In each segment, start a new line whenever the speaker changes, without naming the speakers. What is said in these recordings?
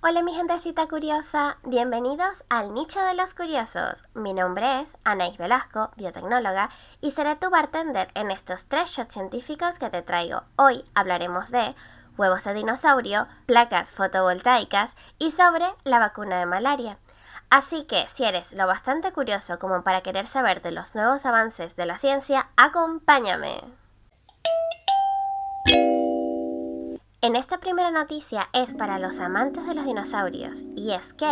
Hola mi gentecita curiosa, bienvenidos al Nicho de los Curiosos. Mi nombre es Anaís Velasco, biotecnóloga, y seré tu bartender en estos tres shots científicos que te traigo. Hoy hablaremos de huevos de dinosaurio, placas fotovoltaicas y sobre la vacuna de malaria. Así que si eres lo bastante curioso como para querer saber de los nuevos avances de la ciencia, acompáñame. En esta primera noticia es para los amantes de los dinosaurios y es que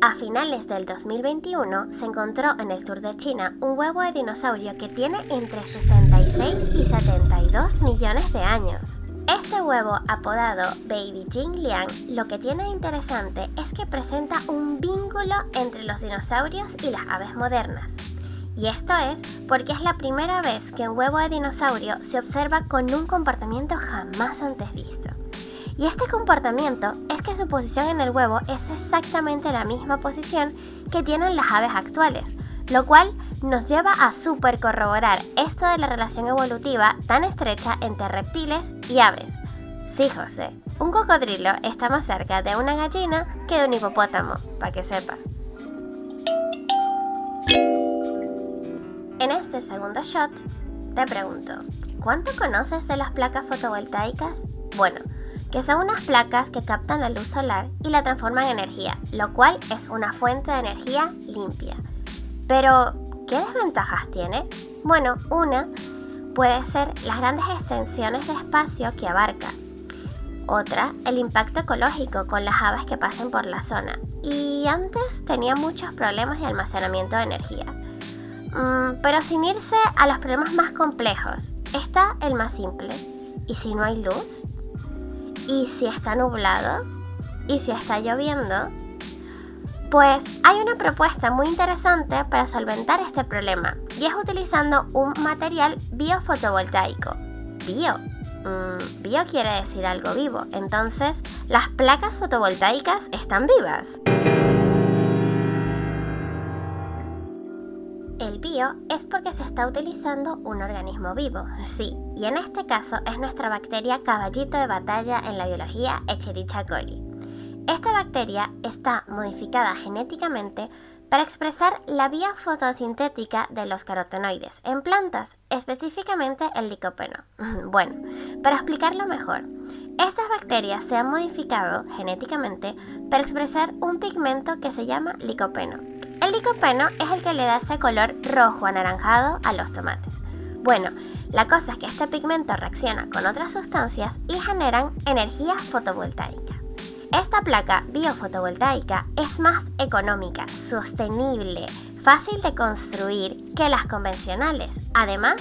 a finales del 2021 se encontró en el sur de China un huevo de dinosaurio que tiene entre 66 y 72 millones de años. Este huevo, apodado Baby Jing Liang, lo que tiene de interesante es que presenta un vínculo entre los dinosaurios y las aves modernas. Y esto es porque es la primera vez que un huevo de dinosaurio se observa con un comportamiento jamás antes visto. Y este comportamiento es que su posición en el huevo es exactamente la misma posición que tienen las aves actuales, lo cual nos lleva a super corroborar esto de la relación evolutiva tan estrecha entre reptiles y aves. Sí, José, un cocodrilo está más cerca de una gallina que de un hipopótamo, para que sepa. En este segundo shot, te pregunto, ¿cuánto conoces de las placas fotovoltaicas? Bueno, que son unas placas que captan la luz solar y la transforman en energía, lo cual es una fuente de energía limpia. Pero, ¿qué desventajas tiene? Bueno, una puede ser las grandes extensiones de espacio que abarca. Otra, el impacto ecológico con las aves que pasen por la zona. Y antes tenía muchos problemas de almacenamiento de energía. Mm, pero sin irse a los problemas más complejos, está el más simple. ¿Y si no hay luz? ¿Y si está nublado? ¿Y si está lloviendo? Pues hay una propuesta muy interesante para solventar este problema y es utilizando un material biofotovoltaico. Bio. Mm, bio quiere decir algo vivo, entonces las placas fotovoltaicas están vivas. El bio es porque se está utilizando un organismo vivo, sí, y en este caso es nuestra bacteria caballito de batalla en la biología Echerichia coli. Esta bacteria está modificada genéticamente para expresar la vía fotosintética de los carotenoides en plantas, específicamente el licopeno. Bueno, para explicarlo mejor, estas bacterias se han modificado genéticamente para expresar un pigmento que se llama licopeno el licopeno es el que le da ese color rojo anaranjado a los tomates. Bueno, la cosa es que este pigmento reacciona con otras sustancias y generan energía fotovoltaica. Esta placa biofotovoltaica es más económica, sostenible, fácil de construir que las convencionales. Además,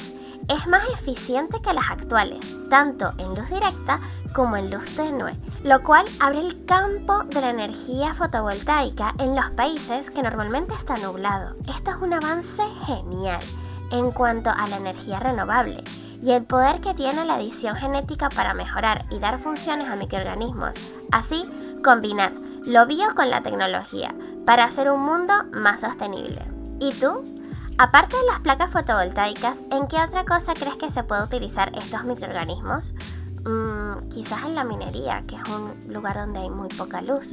es más eficiente que las actuales, tanto en luz directa como en luz tenue, lo cual abre el campo de la energía fotovoltaica en los países que normalmente está nublado. Esto es un avance genial en cuanto a la energía renovable y el poder que tiene la edición genética para mejorar y dar funciones a microorganismos. Así, combinar lo bio con la tecnología para hacer un mundo más sostenible. ¿Y tú? Aparte de las placas fotovoltaicas, ¿en qué otra cosa crees que se puede utilizar estos microorganismos? Mm, quizás en la minería, que es un lugar donde hay muy poca luz.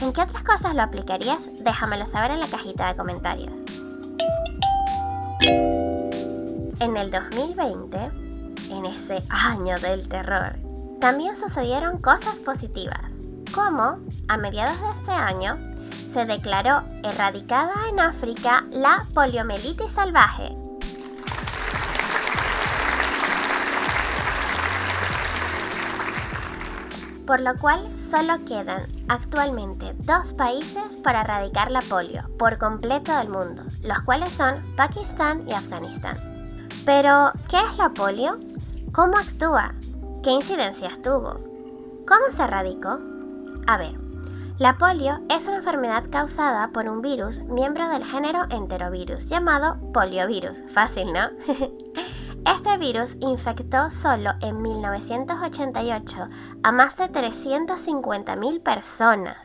¿En qué otras cosas lo aplicarías? Déjamelo saber en la cajita de comentarios. En el 2020, en ese año del terror, también sucedieron cosas positivas, como a mediados de este año se declaró erradicada en África la poliomielitis salvaje. Por lo cual solo quedan actualmente dos países para erradicar la polio por completo del mundo, los cuales son Pakistán y Afganistán. Pero, ¿qué es la polio? ¿Cómo actúa? ¿Qué incidencias tuvo? ¿Cómo se erradicó? A ver, la polio es una enfermedad causada por un virus miembro del género enterovirus llamado poliovirus. Fácil, ¿no? Este virus infectó solo en 1988 a más de 350.000 personas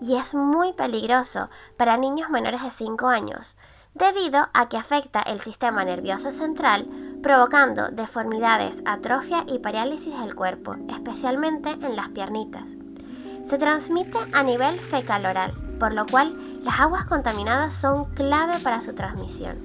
y es muy peligroso para niños menores de 5 años, debido a que afecta el sistema nervioso central, provocando deformidades, atrofia y parálisis del cuerpo, especialmente en las piernitas. se transmite a nivel fecal-oral, por lo cual las aguas contaminadas son clave para su transmisión.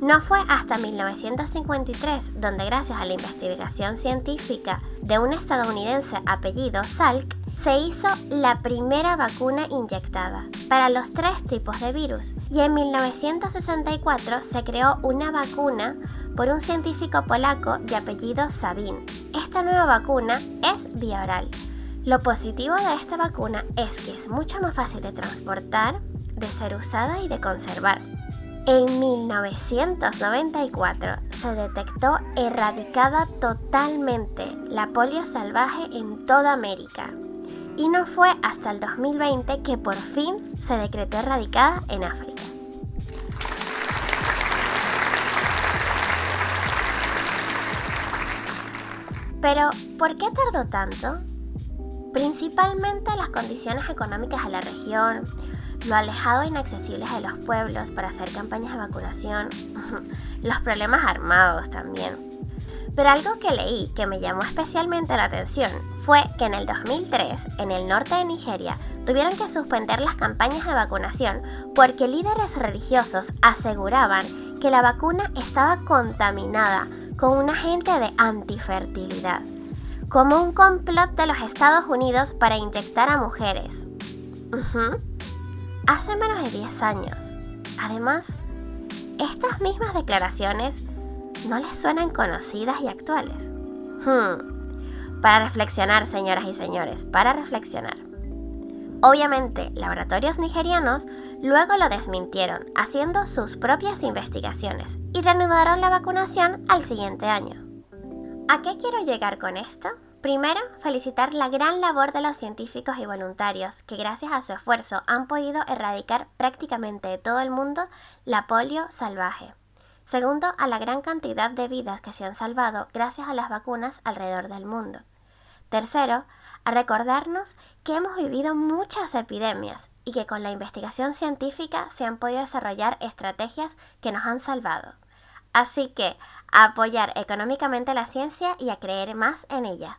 No fue hasta 1953 donde gracias a la investigación científica de un estadounidense apellido Salk se hizo la primera vacuna inyectada para los tres tipos de virus y en 1964 se creó una vacuna por un científico polaco de apellido Sabin. Esta nueva vacuna es vía oral. Lo positivo de esta vacuna es que es mucho más fácil de transportar, de ser usada y de conservar. En 1994 se detectó erradicada totalmente la polio salvaje en toda América y no fue hasta el 2020 que por fin se decretó erradicada en África. Pero, ¿por qué tardó tanto? Principalmente las condiciones económicas de la región, lo alejado e inaccesibles de los pueblos para hacer campañas de vacunación, los problemas armados también. Pero algo que leí que me llamó especialmente la atención fue que en el 2003, en el norte de Nigeria, tuvieron que suspender las campañas de vacunación porque líderes religiosos aseguraban que la vacuna estaba contaminada con un agente de antifertilidad, como un complot de los Estados Unidos para inyectar a mujeres. Hace menos de 10 años. Además, estas mismas declaraciones no les suenan conocidas y actuales. Hmm. Para reflexionar, señoras y señores, para reflexionar. Obviamente, laboratorios nigerianos luego lo desmintieron, haciendo sus propias investigaciones y reanudaron la vacunación al siguiente año. ¿A qué quiero llegar con esto? Primero, felicitar la gran labor de los científicos y voluntarios que gracias a su esfuerzo han podido erradicar prácticamente de todo el mundo la polio salvaje. Segundo, a la gran cantidad de vidas que se han salvado gracias a las vacunas alrededor del mundo. Tercero, a recordarnos que hemos vivido muchas epidemias y que con la investigación científica se han podido desarrollar estrategias que nos han salvado. Así que, a apoyar económicamente la ciencia y a creer más en ella.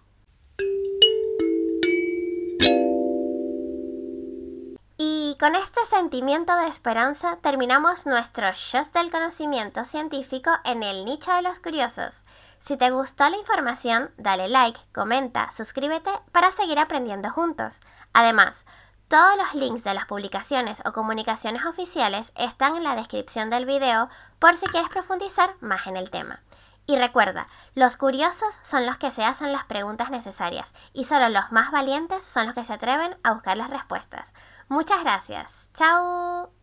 Con este sentimiento de esperanza terminamos nuestro show del conocimiento científico en el nicho de los curiosos. Si te gustó la información, dale like, comenta, suscríbete para seguir aprendiendo juntos. Además, todos los links de las publicaciones o comunicaciones oficiales están en la descripción del video por si quieres profundizar más en el tema. Y recuerda, los curiosos son los que se hacen las preguntas necesarias y solo los más valientes son los que se atreven a buscar las respuestas. Muchas gracias. Chao.